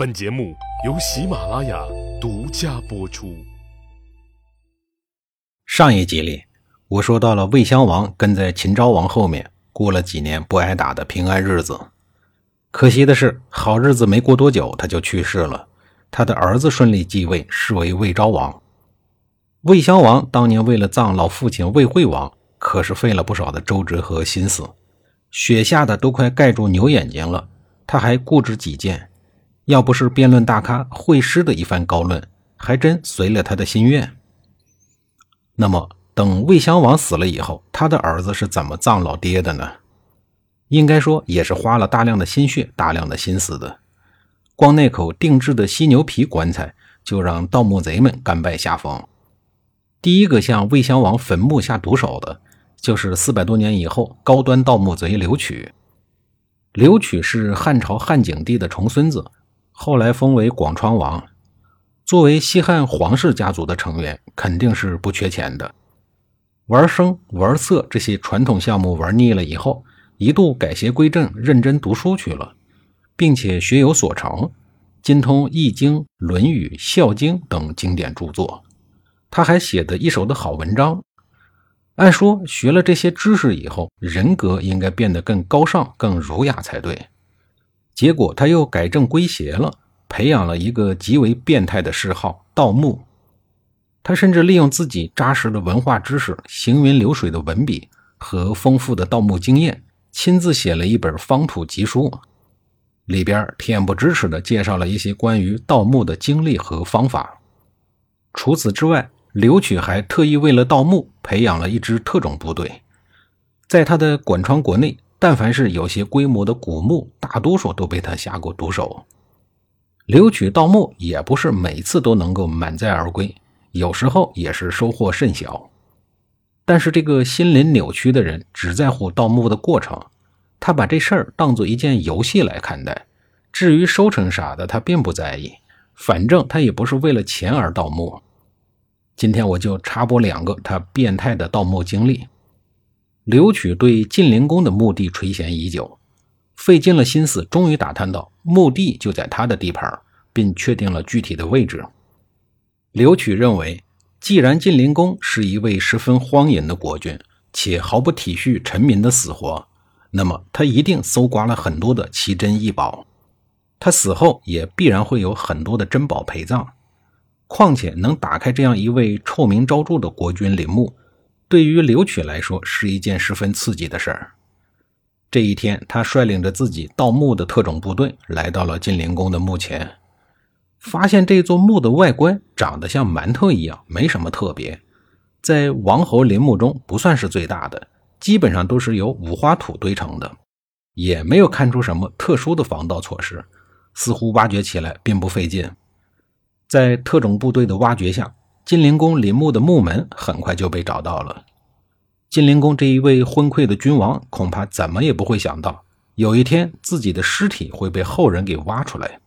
本节目由喜马拉雅独家播出。上一集里，我说到了魏襄王跟在秦昭王后面过了几年不挨打的平安日子。可惜的是，好日子没过多久，他就去世了。他的儿子顺利继位，是为魏昭王。魏襄王当年为了葬老父亲魏惠王，可是费了不少的周折和心思，雪下的都快盖住牛眼睛了，他还固执己见。要不是辩论大咖惠施的一番高论，还真随了他的心愿。那么，等魏襄王死了以后，他的儿子是怎么葬老爹的呢？应该说，也是花了大量的心血、大量的心思的。光那口定制的犀牛皮棺材，就让盗墓贼们甘拜下风。第一个向魏襄王坟墓下毒手的，就是四百多年以后高端盗墓贼刘曲。刘曲是汉朝汉景帝的重孙子。后来封为广昌王，作为西汉皇室家族的成员，肯定是不缺钱的。玩声玩色这些传统项目玩腻了以后，一度改邪归正，认真读书去了，并且学有所成，精通《易经》《论语》《孝经》等经典著作。他还写得一手的好文章。按说学了这些知识以后，人格应该变得更高尚、更儒雅才对。结果他又改正归邪了，培养了一个极为变态的嗜好——盗墓。他甚至利用自己扎实的文化知识、行云流水的文笔和丰富的盗墓经验，亲自写了一本方土集书，里边恬不知耻地介绍了一些关于盗墓的经历和方法。除此之外，刘曲还特意为了盗墓培养了一支特种部队，在他的管川国内。但凡是有些规模的古墓，大多数都被他下过毒手。留取盗墓也不是每次都能够满载而归，有时候也是收获甚小。但是这个心灵扭曲的人只在乎盗墓的过程，他把这事儿当做一件游戏来看待。至于收成啥的，他并不在意，反正他也不是为了钱而盗墓。今天我就插播两个他变态的盗墓经历。刘曲对晋灵公的墓地垂涎已久，费尽了心思，终于打探到墓地就在他的地盘，并确定了具体的位置。刘曲认为，既然晋灵公是一位十分荒淫的国君，且毫不体恤臣民的死活，那么他一定搜刮了很多的奇珍异宝，他死后也必然会有很多的珍宝陪葬。况且能打开这样一位臭名昭著的国君陵墓。对于刘曲来说是一件十分刺激的事儿。这一天，他率领着自己盗墓的特种部队来到了晋灵公的墓前，发现这座墓的外观长得像馒头一样，没什么特别，在王侯陵墓中不算是最大的，基本上都是由五花土堆成的，也没有看出什么特殊的防盗措施，似乎挖掘起来并不费劲。在特种部队的挖掘下。晋灵公陵墓的墓门很快就被找到了。晋灵公这一位昏聩的君王，恐怕怎么也不会想到，有一天自己的尸体会被后人给挖出来。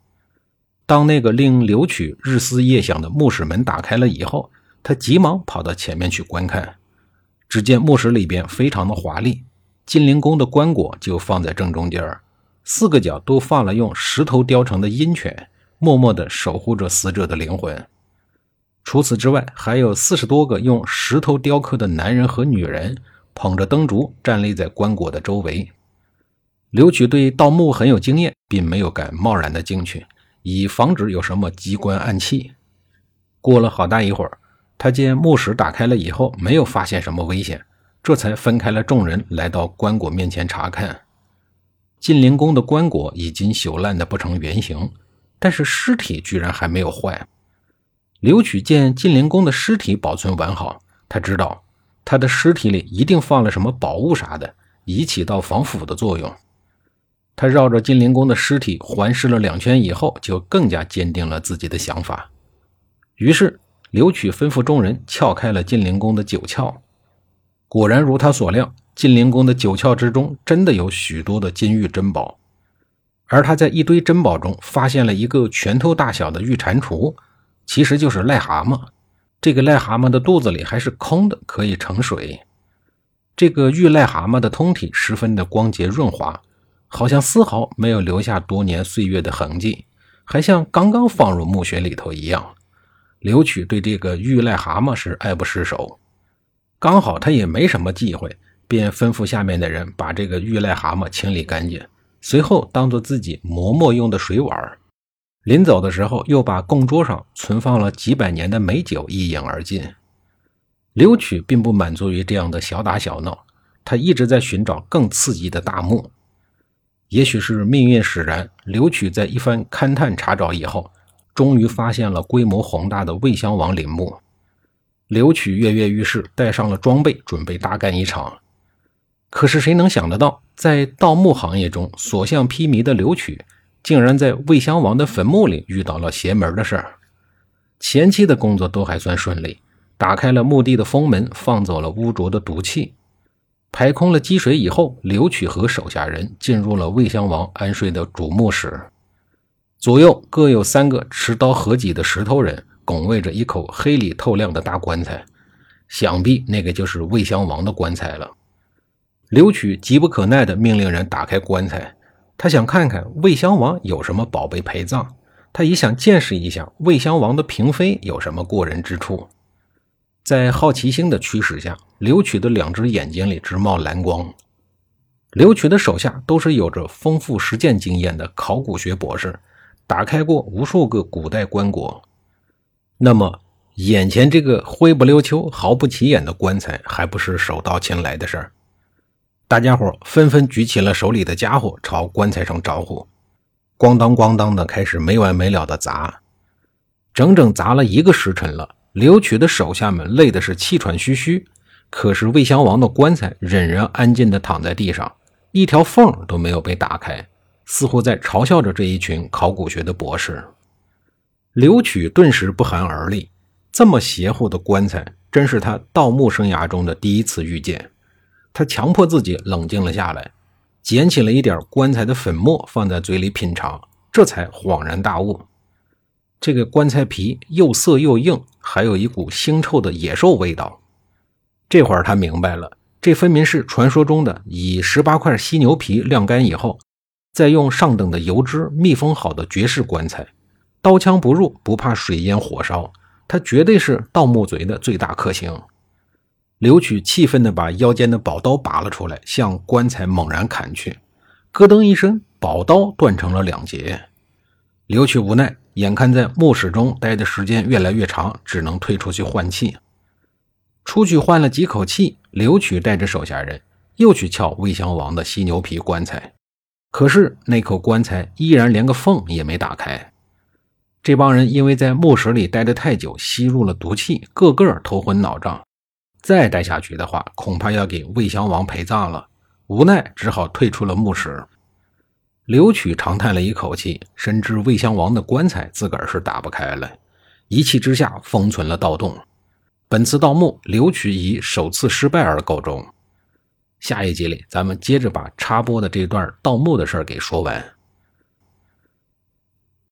当那个令刘曲日思夜想的墓室门打开了以后，他急忙跑到前面去观看。只见墓室里边非常的华丽，晋灵公的棺椁就放在正中间四个角都放了用石头雕成的鹰犬，默默地守护着死者的灵魂。除此之外，还有四十多个用石头雕刻的男人和女人，捧着灯烛站立在棺椁的周围。刘曲对盗墓很有经验，并没有敢贸然的进去，以防止有什么机关暗器。过了好大一会儿，他见墓室打开了以后，没有发现什么危险，这才分开了众人，来到棺椁面前查看。晋灵公的棺椁已经朽烂的不成原形，但是尸体居然还没有坏。刘曲见晋灵公的尸体保存完好，他知道他的尸体里一定放了什么宝物啥的，以起到防腐的作用。他绕着晋灵公的尸体环视了两圈以后，就更加坚定了自己的想法。于是刘曲吩咐众人撬开了晋灵公的九窍，果然如他所料，晋灵公的九窍之中真的有许多的金玉珍宝，而他在一堆珍宝中发现了一个拳头大小的玉蟾蜍。其实就是癞蛤蟆，这个癞蛤蟆的肚子里还是空的，可以盛水。这个玉癞蛤蟆的通体十分的光洁润滑，好像丝毫没有留下多年岁月的痕迹，还像刚刚放入墓穴里头一样。刘曲对这个玉癞蛤蟆是爱不释手，刚好他也没什么忌讳，便吩咐下面的人把这个玉癞蛤蟆清理干净，随后当做自己磨墨用的水碗。临走的时候，又把供桌上存放了几百年的美酒一饮而尽。刘曲并不满足于这样的小打小闹，他一直在寻找更刺激的大墓。也许是命运使然，刘曲在一番勘探查找以后，终于发现了规模宏大的魏襄王陵墓。刘曲跃跃欲试，带上了装备，准备大干一场。可是谁能想得到，在盗墓行业中所向披靡的刘曲，竟然在魏襄王的坟墓里遇到了邪门的事儿。前期的工作都还算顺利，打开了墓地的封门，放走了污浊的毒气。排空了积水以后，刘曲和手下人进入了魏襄王安睡的主墓室，左右各有三个持刀合戟的石头人拱卫着一口黑里透亮的大棺材，想必那个就是魏襄王的棺材了。刘曲急不可耐地命令人打开棺材，他想看看魏襄王有什么宝贝陪葬，他也想见识一下魏襄王的嫔妃有什么过人之处。在好奇心的驱使下，刘曲的两只眼睛里直冒蓝光。刘曲的手下都是有着丰富实践经验的考古学博士，打开过无数个古代棺椁。那么，眼前这个灰不溜秋、毫不起眼的棺材，还不是手到擒来的事儿？大家伙纷纷举起了手里的家伙，朝棺材上招呼，咣当咣当的开始没完没了的砸，整整砸了一个时辰了。刘曲的手下们累的是气喘吁吁，可是魏襄王的棺材仍然安静地躺在地上，一条缝都没有被打开，似乎在嘲笑着这一群考古学的博士。刘曲顿时不寒而栗，这么邪乎的棺材，真是他盗墓生涯中的第一次遇见。他强迫自己冷静了下来，捡起了一点棺材的粉末，放在嘴里品尝，这才恍然大悟。这个棺材皮又涩又硬，还有一股腥臭的野兽味道。这会儿他明白了，这分明是传说中的以十八块犀牛皮晾干以后，再用上等的油脂密封好的绝世棺材，刀枪不入，不怕水淹火烧。他绝对是盗墓贼的最大克星。刘曲气愤地把腰间的宝刀拔了出来，向棺材猛然砍去，咯噔一声，宝刀断成了两截。刘曲无奈。眼看在墓室中待的时间越来越长，只能退出去换气。出去换了几口气，刘曲带着手下人又去撬魏襄王的犀牛皮棺材，可是那口棺材依然连个缝也没打开。这帮人因为在墓室里待得太久，吸入了毒气，个个头昏脑胀。再待下去的话，恐怕要给魏襄王陪葬了。无奈，只好退出了墓室。刘曲长叹了一口气，深知魏襄王的棺材自个儿是打不开了，一气之下封存了盗洞。本次盗墓，刘曲以首次失败而告终。下一集里，咱们接着把插播的这段盗墓的事儿给说完。